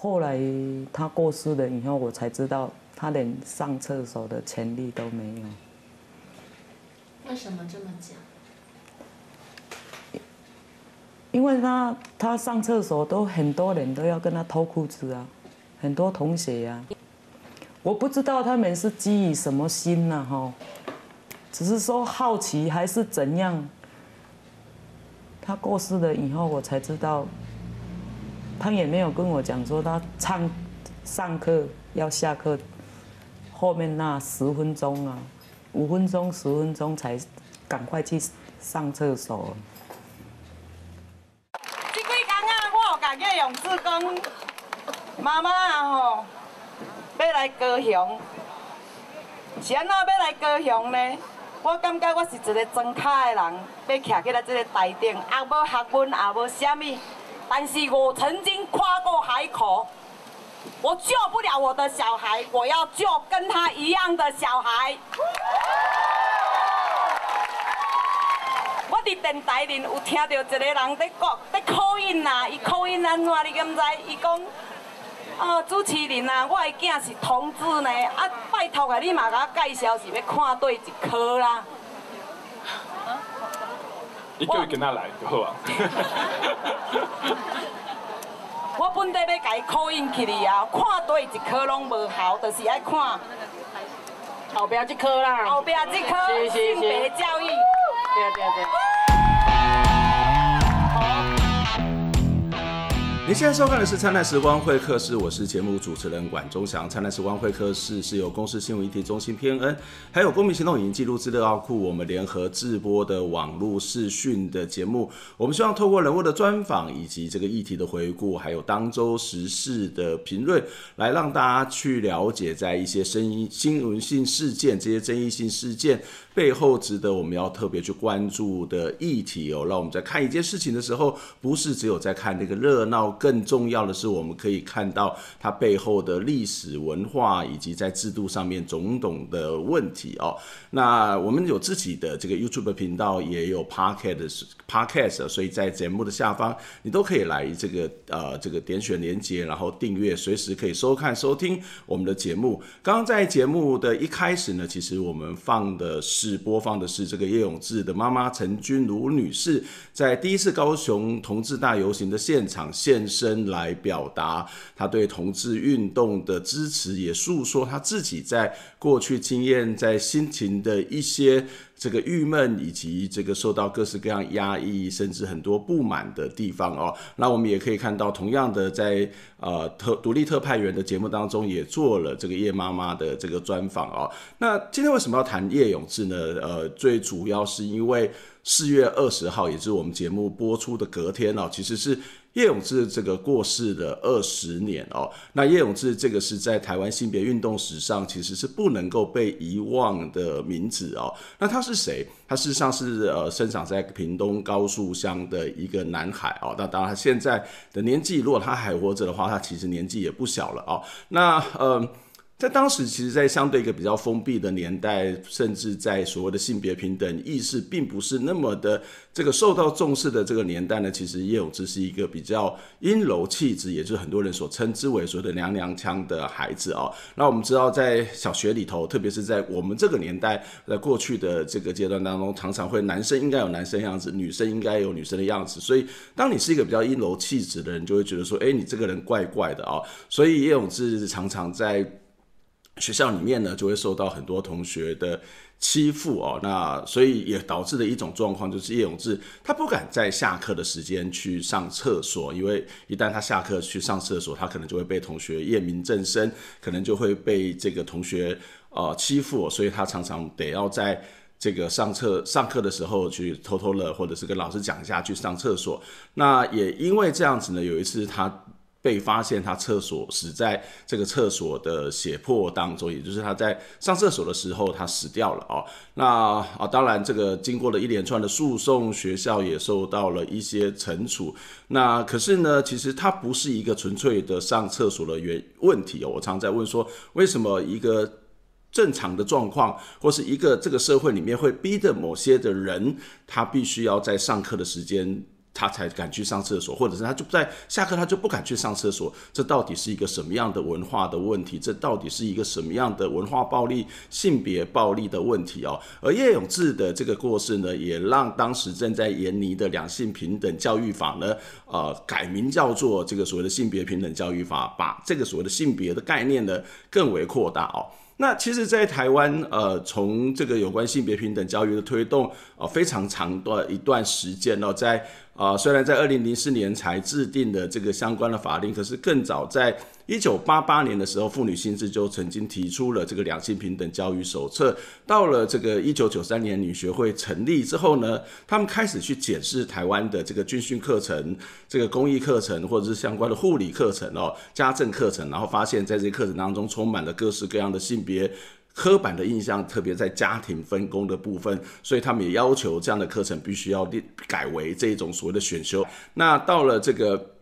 后来他过世了以后，我才知道他连上厕所的权利都没有。为什么这么讲？因为他他上厕所都很多人都要跟他脱裤子啊，很多同学呀、啊，我不知道他们是基于什么心呐哈，只是说好奇还是怎样。他过世了以后，我才知道，他也没有跟我讲说他上上课要下课，后面那十分钟啊，五分钟十分钟才赶快去上厕所。这几天啊，我有感觉勇志讲，妈妈啊吼，要来高雄，是安怎要来高雄呢？我感觉我是一个装卡的人，要徛起来这个台顶，也无学问，也无什么，但是我曾经跨过海口，我救不了我的小孩，我要救跟他一样的小孩。我伫电台里有听到一个人在讲，在口音呐，伊 call in 安怎，你敢知？伊讲，啊，主持人啊，我的囝是同志呢，啊，拜托啊，你嘛甲我介绍是要看对一科啦。你叫伊跟他来就好啊。我本地要甲伊 call in 去哩啊，看对一科拢无效，就是爱看后壁这科啦。后壁这科性别教育。对对对。您现在收看的是《灿烂时光会客室》，我是节目主持人管中祥。《灿烂时光会客室》是由公司新闻议题中心偏恩，还有公民行动影音记录资料库我们联合制播的网络视讯的节目。我们希望透过人物的专访，以及这个议题的回顾，还有当周时事的评论，来让大家去了解在一些声音新闻性事件、这些争议性事件背后，值得我们要特别去关注的议题哦。让我们在看一件事情的时候，不是只有在看那个热闹。更重要的是，我们可以看到它背后的历史文化，以及在制度上面种种的问题哦。那我们有自己的这个 YouTube 频道，也有 Podcast Podcast，所以在节目的下方，你都可以来这个呃这个点选连接，然后订阅，随时可以收看收听我们的节目。刚刚在节目的一开始呢，其实我们放的是播放的是这个叶永志的妈妈陈君如女士在第一次高雄同志大游行的现场现身来表达他对同志运动的支持，也诉说他自己在过去经验、在心情的一些这个郁闷，以及这个受到各式各样压抑，甚至很多不满的地方哦。那我们也可以看到，同样的在呃特独立特派员的节目当中，也做了这个叶妈妈的这个专访哦。那今天为什么要谈叶永志呢？呃，最主要是因为四月二十号，也是我们节目播出的隔天哦，其实是。叶永志这个过世的二十年哦，那叶永志这个是在台湾性别运动史上其实是不能够被遗忘的名字哦。那他是谁？他事实上是呃生长在屏东高树乡的一个男孩哦。那当然他现在的年纪，如果他还活着的话，他其实年纪也不小了哦。那呃。在当时，其实，在相对一个比较封闭的年代，甚至在所谓的性别平等意识并不是那么的这个受到重视的这个年代呢，其实叶永志是一个比较阴柔气质，也就是很多人所称之为所谓的娘娘腔的孩子哦。那我们知道，在小学里头，特别是在我们这个年代，在过去的这个阶段当中，常常会男生应该有男生样子，女生应该有女生的样子。所以，当你是一个比较阴柔气质的人，就会觉得说，哎，你这个人怪怪的哦。所以，叶永志常常在。学校里面呢，就会受到很多同学的欺负哦，那所以也导致了一种状况，就是叶永志他不敢在下课的时间去上厕所，因为一旦他下课去上厕所，他可能就会被同学验明正身，可能就会被这个同学呃欺负，所以他常常得要在这个上厕上课的时候去偷偷的，或者是跟老师讲一下去上厕所。那也因为这样子呢，有一次他。被发现他厕所死在这个厕所的血泊当中，也就是他在上厕所的时候他死掉了哦。那啊，当然这个经过了一连串的诉讼，学校也受到了一些惩处。那可是呢，其实他不是一个纯粹的上厕所的原问题哦。我常在问说，为什么一个正常的状况，或是一个这个社会里面会逼着某些的人，他必须要在上课的时间。他才敢去上厕所，或者是他就在下课他就不敢去上厕所，这到底是一个什么样的文化的问题？这到底是一个什么样的文化暴力、性别暴力的问题哦？而叶永志的这个过世呢，也让当时正在研拟的两性平等教育法呢，呃，改名叫做这个所谓的性别平等教育法，把这个所谓的性别的概念呢更为扩大哦。那其实，在台湾，呃，从这个有关性别平等教育的推动，呃，非常长的一段时间哦，在。啊，虽然在二零零四年才制定的这个相关的法令，可是更早在一九八八年的时候，妇女新知就曾经提出了这个两性平等教育手册。到了这个一九九三年女学会成立之后呢，他们开始去检视台湾的这个军训课程、这个公益课程或者是相关的护理课程哦、家政课程，然后发现在这些课程当中充满了各式各样的性别。刻板的印象，特别在家庭分工的部分，所以他们也要求这样的课程必须要改为这种所谓的选修。那到了这个。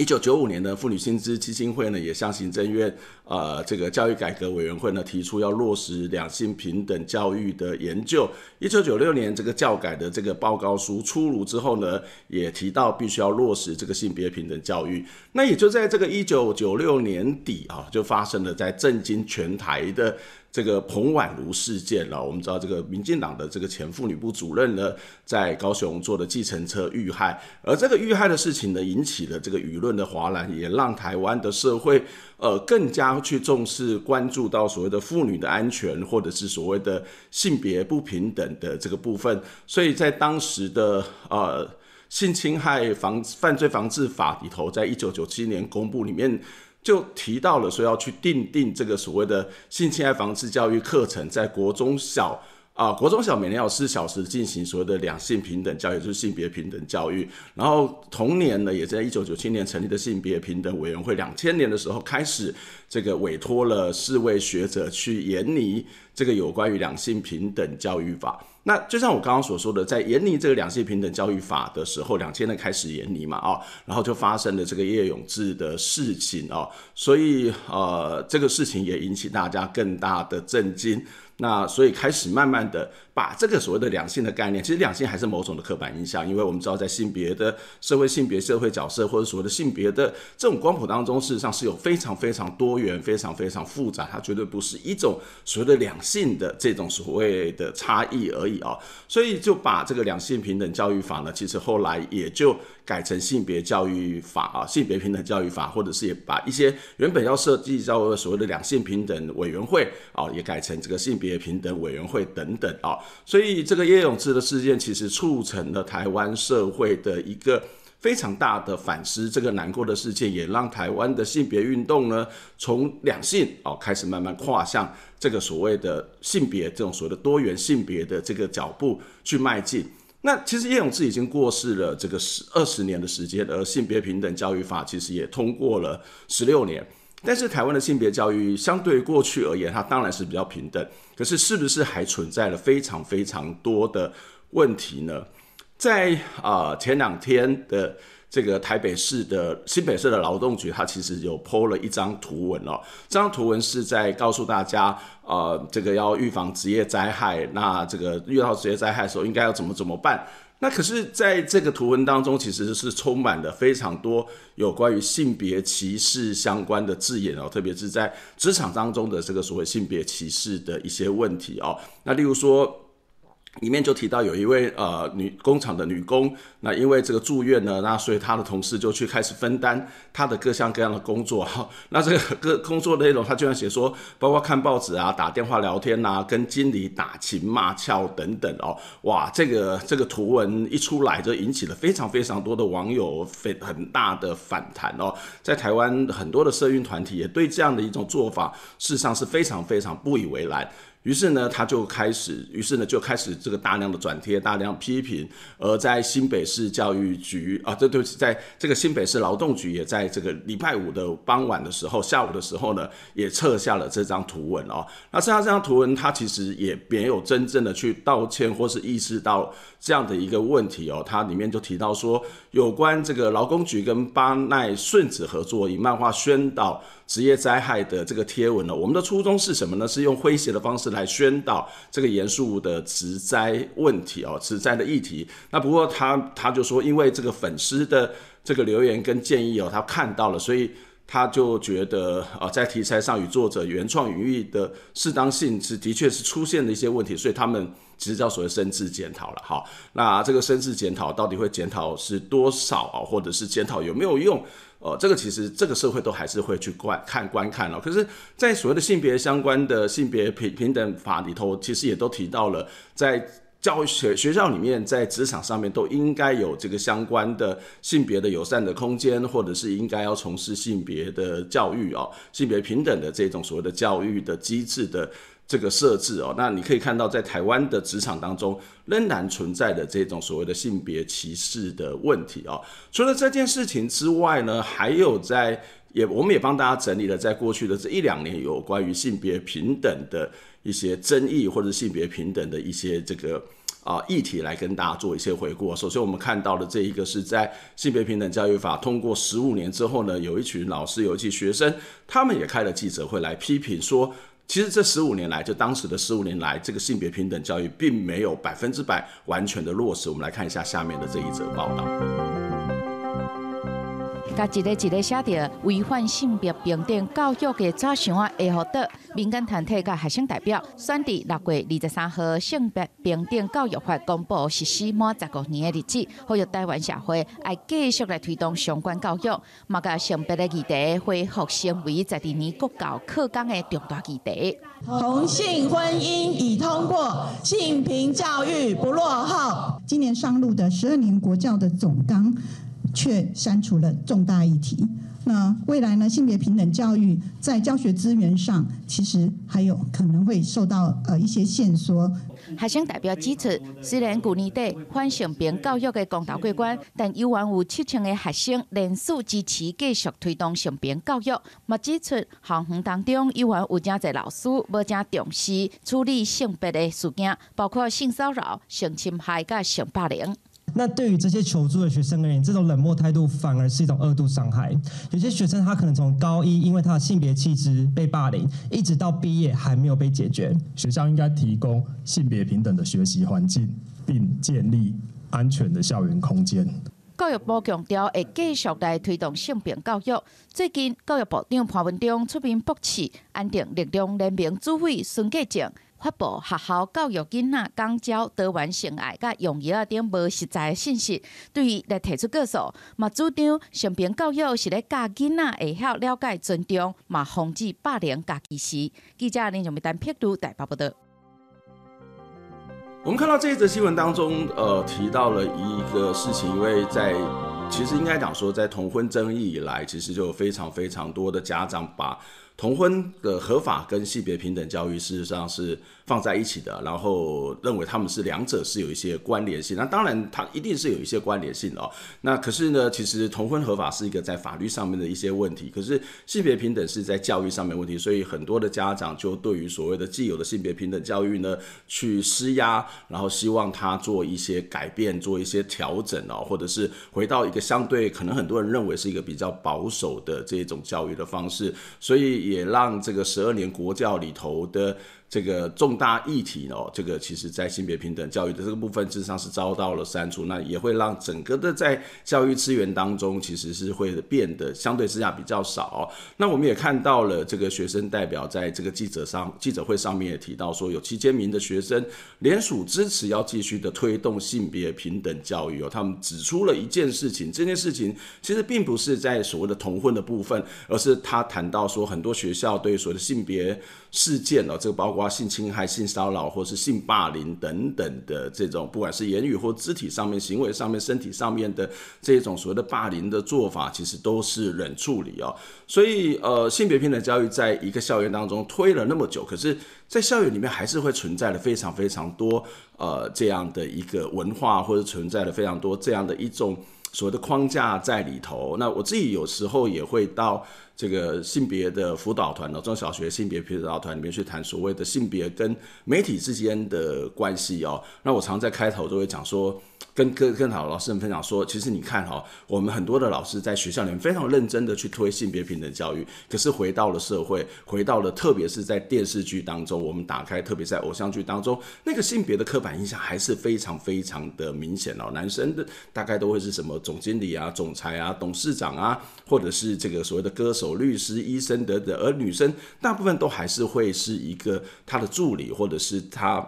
一九九五年的妇女薪资基金会呢，也向行政院呃这个教育改革委员会呢提出要落实两性平等教育的研究。一九九六年这个教改的这个报告书出炉之后呢，也提到必须要落实这个性别平等教育。那也就在这个一九九六年底啊，就发生了在震惊全台的。这个彭婉如事件了，我们知道这个民进党的这个前妇女部主任呢，在高雄坐的计程车遇害，而这个遇害的事情呢，引起了这个舆论的哗然，也让台湾的社会呃更加去重视关注到所谓的妇女的安全，或者是所谓的性别不平等的这个部分，所以在当时的呃性侵害防犯罪防治法里头，在一九九七年公布里面。就提到了说要去定定这个所谓的性侵害防治教育课程，在国中小啊，国中小每年有四小时进行所谓的两性平等教育，就是性别平等教育。然后同年呢，也在一九九七年成立的性别平等委员会，两千年的时候开始这个委托了四位学者去研拟这个有关于两性平等教育法。那就像我刚刚所说的，在研拟这个两性平等教育法的时候，两千年开始研拟嘛，啊，然后就发生了这个叶永志的事情啊，所以呃，这个事情也引起大家更大的震惊。那所以开始慢慢的把这个所谓的两性的概念，其实两性还是某种的刻板印象，因为我们知道在性别的社会性别社会角色或者所谓的性别的这种光谱当中，事实上是有非常非常多元、非常非常复杂，它绝对不是一种所谓的两性的这种所谓的差异而已啊。所以就把这个两性平等教育法呢，其实后来也就改成性别教育法啊，性别平等教育法，或者是也把一些原本要设计叫所谓的两性平等委员会啊，也改成这个性别。平等委员会等等啊，所以这个叶永志的事件其实促成了台湾社会的一个非常大的反思。这个难过的事件也让台湾的性别运动呢，从两性哦开始慢慢跨向这个所谓的性别这种所谓的多元性别的这个脚步去迈进。那其实叶永志已经过世了这个十二十年的时间，而性别平等教育法其实也通过了十六年。但是台湾的性别教育相对过去而言，它当然是比较平等。可是是不是还存在了非常非常多的问题呢？在啊、前两天的这个台北市的新北市的劳动局，它其实有 PO 了一张图文哦。这张图文是在告诉大家，呃，这个要预防职业灾害，那这个遇到职业灾害的时候应该要怎么怎么办？那可是，在这个图文当中，其实是充满了非常多有关于性别歧视相关的字眼哦，特别是在职场当中的这个所谓性别歧视的一些问题哦。那例如说。里面就提到有一位呃女工厂的女工，那因为这个住院呢，那所以她的同事就去开始分担她的各项各样的工作哈。那这个各工作内容，她居然写说，包括看报纸啊、打电话聊天啊、跟经理打情骂俏等等哦。哇，这个这个图文一出来，就引起了非常非常多的网友非很大的反弹哦。在台湾很多的社运团体也对这样的一种做法，事实上是非常非常不以为然。于是呢，他就开始，于是呢就开始这个大量的转贴，大量批评。而在新北市教育局啊，这对不起，在这个新北市劳动局也在这个礼拜五的傍晚的时候，下午的时候呢，也撤下了这张图文哦。那撤下这张图文，他其实也没有真正的去道歉或是意识到这样的一个问题哦。他里面就提到说，有关这个劳工局跟巴奈顺子合作以漫画宣导职业灾害的这个贴文呢，我们的初衷是什么呢？是用诙谐的方式来。来宣导这个严肃的职灾问题哦，职灾的议题。那不过他他就说，因为这个粉丝的这个留言跟建议哦，他看到了，所以。他就觉得啊，在题材上与作者原创语义的适当性是的确是出现了一些问题，所以他们其实叫所谓深自检讨了。好，那这个深自检讨到底会检讨是多少啊，或者是检讨有没有用？呃，这个其实这个社会都还是会去观看观看了。可是，在所谓的性别相关的性别平平等法里头，其实也都提到了在。教育学学校里面，在职场上面都应该有这个相关的性别的友善的空间，或者是应该要从事性别的教育哦，性别平等的这种所谓的教育的机制的这个设置哦。那你可以看到，在台湾的职场当中，仍然存在的这种所谓的性别歧视的问题哦。除了这件事情之外呢，还有在也我们也帮大家整理了，在过去的这一两年有关于性别平等的。一些争议或者性别平等的一些这个啊议题来跟大家做一些回顾。首先，我们看到的这一个是在性别平等教育法通过十五年之后呢，有一群老师，有一群学生，他们也开了记者会来批评说，其实这十五年来，就当时的十五年来，这个性别平等教育并没有百分之百完全的落实。我们来看一下下面的这一则报道。甲一个一个写着违反性别平等教育的纸箱啊，会获得民间团体甲学生代表选伫六月二十三号性别平等教育法公布实施满十五年的日子，呼吁台湾社会爱继续来推动相关教育，嘛甲性别的议题恢复成为十二年国教课纲的重大议题。同性婚姻已通过，性平教育不落后。今年上路的十二年国教的总纲。却删除了重大议题。那未来呢？性别平等教育在教学资源上，其实还有可能会受到呃一些限缩。学生代表指出，虽然旧年底反性别教育的公投过关，但依然有七成的学生连署支持继续推动性别教育。嘛指出，校园当中依然有真侪老师无正重视处理性别的事件，包括性骚扰、性侵害、甲性霸凌。那对于这些求助的学生而言，这种冷漠态度反而是一种二度伤害。有些学生他可能从高一因为他的性别气质被霸凌，一直到毕业还没有被解决。学校应该提供性别平等的学习环境，并建立安全的校园空间。教育部强调会继续来推动性平教育。最近，教育部长潘文忠出面驳斥安定力量联名主委孙继正。发布学校教育囡仔讲教多元性爱甲用药等无实在信息，对于来提出告诉，嘛主张性平教育是咧教囡仔会晓了解尊重，嘛防止霸凌甲歧视。记者林荣美单撇读台报报道。我们看到这一则新闻当中，呃，提到了一个事情，因为在其实应该讲说，在同婚争议以来，其实就有非常非常多的家长把。同婚的合法跟性别平等教育事实上是放在一起的，然后认为他们是两者是有一些关联性。那当然，它一定是有一些关联性的哦。那可是呢，其实同婚合法是一个在法律上面的一些问题，可是性别平等是在教育上面问题。所以很多的家长就对于所谓的既有的性别平等教育呢，去施压，然后希望他做一些改变，做一些调整哦，或者是回到一个相对可能很多人认为是一个比较保守的这种教育的方式。所以。也让这个十二年国教里头的。这个重大议题哦，这个其实在性别平等教育的这个部分，事实上是遭到了删除，那也会让整个的在教育资源当中，其实是会变得相对之下比较少。那我们也看到了这个学生代表在这个记者上记者会上面也提到说，有七千名的学生联署支持要继续的推动性别平等教育哦。他们指出了一件事情，这件事情其实并不是在所谓的同婚的部分，而是他谈到说，很多学校对所谓的性别事件哦，这个包括。性侵害、性骚扰或是性霸凌等等的这种，不管是言语或肢体上面、行为上面、身体上面的这种所谓的霸凌的做法，其实都是冷处理哦。所以，呃，性别平等教育在一个校园当中推了那么久，可是，在校园里面还是会存在了非常非常多呃这样的一个文化，或者存在了非常多这样的一种所谓的框架在里头。那我自己有时候也会到。这个性别的辅导团哦，中小学性别辅导团里面去谈所谓的性别跟媒体之间的关系哦。那我常在开头都会讲说。跟跟跟好老师们分享说，其实你看哈，我们很多的老师在学校里面非常认真的去推性别平等教育，可是回到了社会，回到了特别是在电视剧当中，我们打开，特别在偶像剧当中，那个性别的刻板印象还是非常非常的明显哦。男生的大概都会是什么总经理啊、总裁啊、董事长啊，或者是这个所谓的歌手、律师、医生等等，而女生大部分都还是会是一个他的助理，或者是他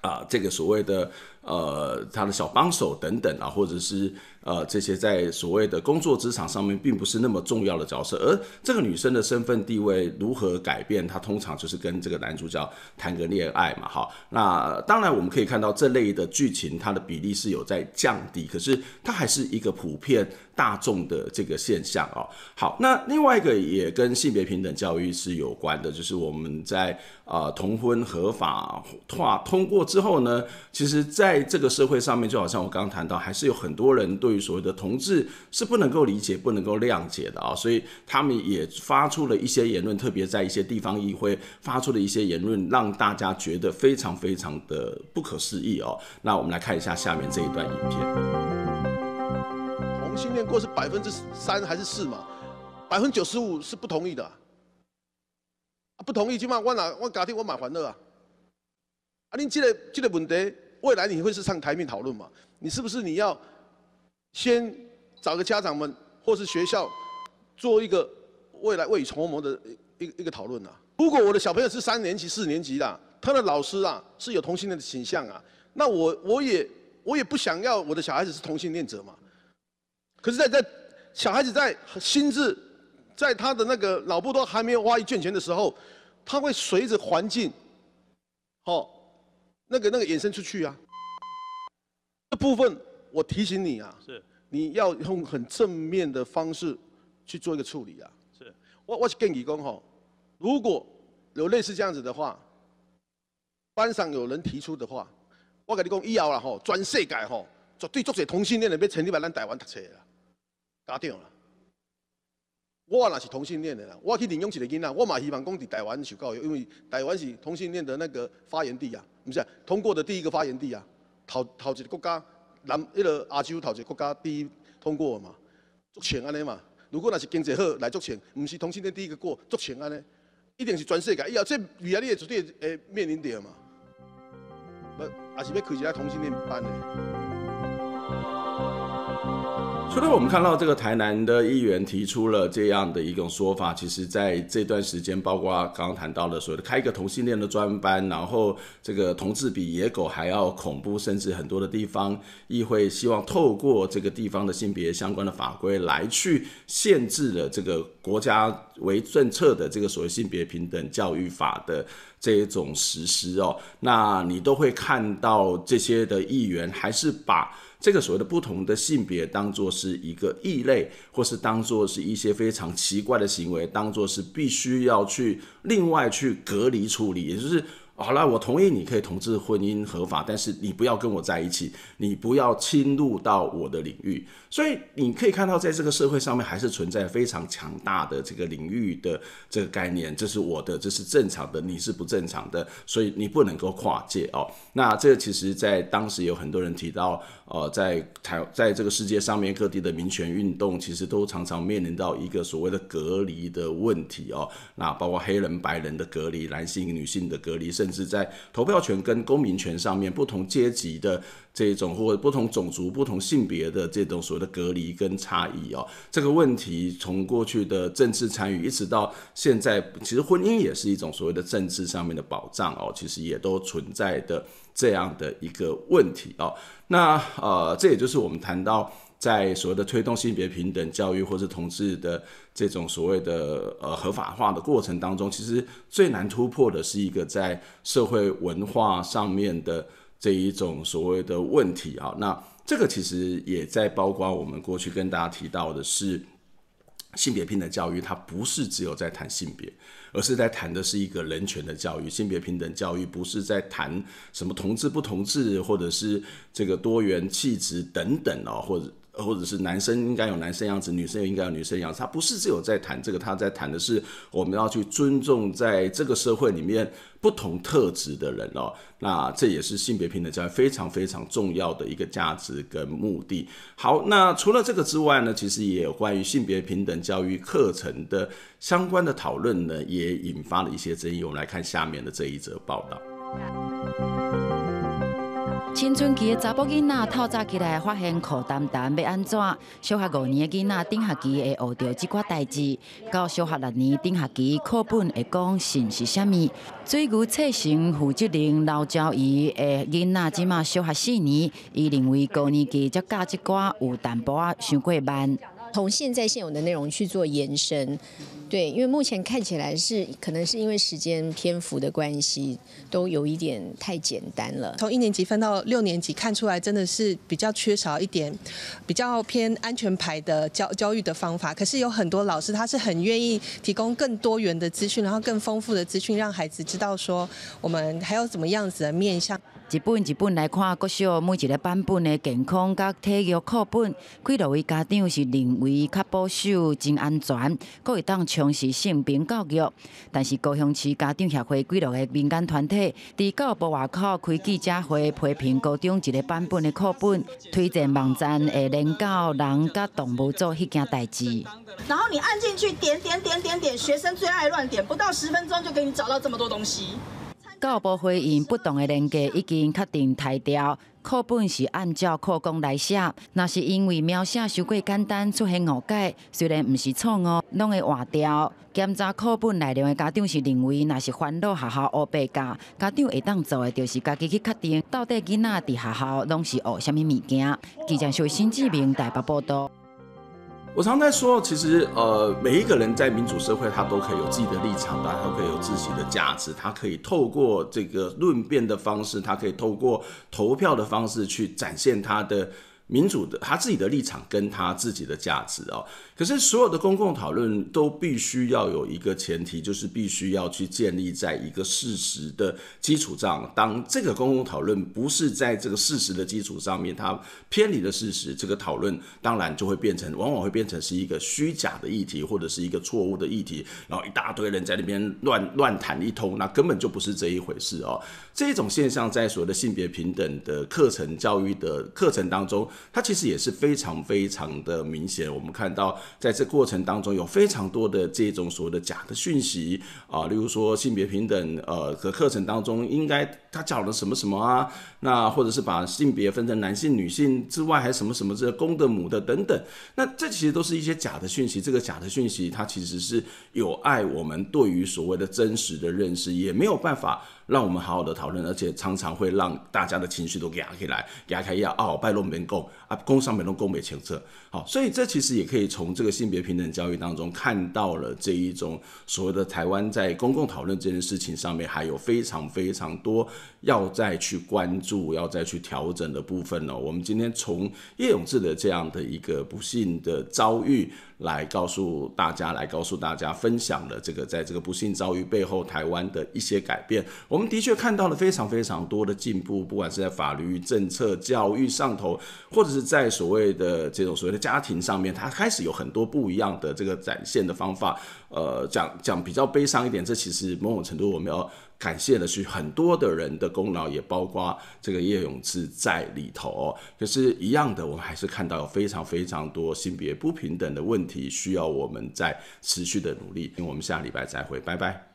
啊、这个所谓的。呃，他的小帮手等等啊，或者是呃这些在所谓的工作职场上面并不是那么重要的角色，而这个女生的身份地位如何改变，她通常就是跟这个男主角谈个恋爱嘛，哈。那当然我们可以看到这类的剧情，它的比例是有在降低，可是它还是一个普遍大众的这个现象哦。好，那另外一个也跟性别平等教育是有关的，就是我们在啊、呃、同婚合法化通过之后呢，其实在在这个社会上面，就好像我刚刚谈到，还是有很多人对于所谓的同志是不能够理解、不能够谅解的啊，所以他们也发出了一些言论，特别在一些地方议会发出了一些言论，让大家觉得非常非常的不可思议哦。那我们来看一下下面这一段影片。同性恋过是百分之三还是四嘛？百分之九十五是不同意的，不同意就嘛，我哪我家庭我蛮欢乐啊。啊，你这个这个问题。未来你会是上台面讨论吗？你是不是你要先找个家长们或是学校做一个未来未雨绸缪的一个一个讨论啊？如果我的小朋友是三年级、四年级的，他的老师啊是有同性恋的倾向啊，那我我也我也不想要我的小孩子是同性恋者嘛。可是在，在在小孩子在心智在他的那个脑部都还没有发育健全的时候，他会随着环境，哦。那个那个衍生出去啊，这部分我提醒你啊，是你要用很正面的方式去做一个处理啊。是，我我是建议讲吼，如果有类似这样子的话，班上有人提出的话，我跟你讲以后啦吼，全世界吼绝对足侪同性恋的要成立来咱台湾读册啦，搞定了。我若是同性恋的啦，我去领养一个囡仔，我嘛希望讲在台湾受教育，因为台湾是同性恋的那个发源地啊，不是、通过的第一个发源地啊，头头一个国家南那个亚洲头一个国家第一通过的嘛，足钱安尼嘛。如果若是经济好来足钱，唔是同性恋第一个过足钱安尼，一定是全世界以后这未来你也绝对会面临到嘛，不也是要开一个同性恋班的。除了我们看到这个台南的议员提出了这样的一种说法，其实在这段时间，包括刚刚谈到的所谓的开一个同性恋的专班，然后这个同志比野狗还要恐怖，甚至很多的地方议会希望透过这个地方的性别相关的法规来去限制了这个国家为政策的这个所谓性别平等教育法的这一种实施哦，那你都会看到这些的议员还是把。这个所谓的不同的性别，当做是一个异类，或是当做是一些非常奇怪的行为，当做是必须要去另外去隔离处理，也就是。好了，我同意你可以同志婚姻合法，但是你不要跟我在一起，你不要侵入到我的领域。所以你可以看到，在这个社会上面还是存在非常强大的这个领域的这个概念，这是我的，这是正常的，你是不正常的，所以你不能够跨界哦。那这个其实，在当时有很多人提到，呃，在台在这个世界上面各地的民权运动，其实都常常面临到一个所谓的隔离的问题哦。那包括黑人、白人的隔离，男性、女性的隔离，甚至在投票权跟公民权上面，不同阶级的这种或者不同种族、不同性别的这种所谓的隔离跟差异哦，这个问题从过去的政治参与一直到现在，其实婚姻也是一种所谓的政治上面的保障哦，其实也都存在的这样的一个问题哦。那呃，这也就是我们谈到。在所谓的推动性别平等教育或者同志的这种所谓的呃合法化的过程当中，其实最难突破的是一个在社会文化上面的这一种所谓的问题啊。那这个其实也在包括我们过去跟大家提到的是。性别平等教育，它不是只有在谈性别，而是在谈的是一个人权的教育。性别平等教育不是在谈什么同志不同志，或者是这个多元气质等等啊，或者或者是男生应该有男生样子，女生也应该有女生样子。他不是只有在谈这个，他在谈的是我们要去尊重在这个社会里面不同特质的人哦。那这也是性别平等教育非常非常重要的一个价值跟目的。好，那除了这个之外呢，其实也有关于性别平等教育课程的相关的讨论呢，也引发了一些争议。我们来看下面的这一则报道。青春期的查甫囡仔透早起来发现裤澹澹要安怎？小学五年的囡仔顶学期会学着即寡代志，到小学六年顶学期课本会讲信是啥物？最牛测成负责任老教伊的囡仔，即满小学四年，伊认为高年级才教即寡有淡薄仔伤过慢。从现在现有的内容去做延伸，对，因为目前看起来是可能是因为时间篇幅的关系，都有一点太简单了。从一年级分到六年级，看出来真的是比较缺少一点，比较偏安全牌的教教育的方法。可是有很多老师他是很愿意提供更多元的资讯，然后更丰富的资讯，让孩子知道说我们还有怎么样子的面向。一本一本来看，各小每一个版本的健康甲体育课本，几多位家长是认为较保守、真安全，阁会当从事性平教育。但是高雄市家长协会几多个民间团体，伫教育部外口开记者会，批评高中一个版本的课本，推荐网站会连教人甲动物做迄件代志。然后你按进去，点点点点点，学生最爱乱点，不到十分钟就给你找到这么多东西。教育部回应，不同的年级已经确定台调课本是按照课纲来写，那是因为描写太过简单出现误解，虽然不是错误，拢会换掉。检查课本内容的家长是认为，那是烦恼学校学白教，家长会当做的就是家己去确定，到底囡仔伫学校拢是学什么物件。记者是新志明台北报道。我常在说，其实呃，每一个人在民主社会，他都可以有自己的立场，他都可以有自己的价值，他可以透过这个论辩的方式，他可以透过投票的方式去展现他的民主的他自己的立场跟他自己的价值哦。可是，所有的公共讨论都必须要有一个前提，就是必须要去建立在一个事实的基础上。当这个公共讨论不是在这个事实的基础上面，它偏离了事实，这个讨论当然就会变成，往往会变成是一个虚假的议题，或者是一个错误的议题，然后一大堆人在那边乱乱谈一通，那根本就不是这一回事哦。这种现象在所谓的性别平等的课程教育的课程当中，它其实也是非常非常的明显。我们看到。在这过程当中，有非常多的这种所谓的假的讯息啊，例如说性别平等，呃，的课程当中应该他讲了什么什么啊，那或者是把性别分成男性、女性之外，还什么什么这公的、母的等等，那这其实都是一些假的讯息。这个假的讯息，它其实是有碍我们对于所谓的真实的认识，也没有办法。让我们好好的讨论，而且常常会让大家的情绪都压起来，压开压哦，拜龙别供啊，供上面都供没清澈。好，所以这其实也可以从这个性别平等教育当中看到了这一种所谓的台湾在公共讨论这件事情上面还有非常非常多要再去关注、要再去调整的部分呢。我们今天从叶永志的这样的一个不幸的遭遇。来告诉大家，来告诉大家，分享了这个在这个不幸遭遇背后，台湾的一些改变。我们的确看到了非常非常多的进步，不管是在法律、政策、教育上头，或者是在所谓的这种所谓的家庭上面，它开始有很多不一样的这个展现的方法。呃，讲讲比较悲伤一点，这其实某种程度我们要。感谢的是很多的人的功劳，也包括这个叶永志在里头哦。可是，一样的，我们还是看到有非常非常多性别不平等的问题，需要我们在持续的努力。我们下礼拜再会，拜拜。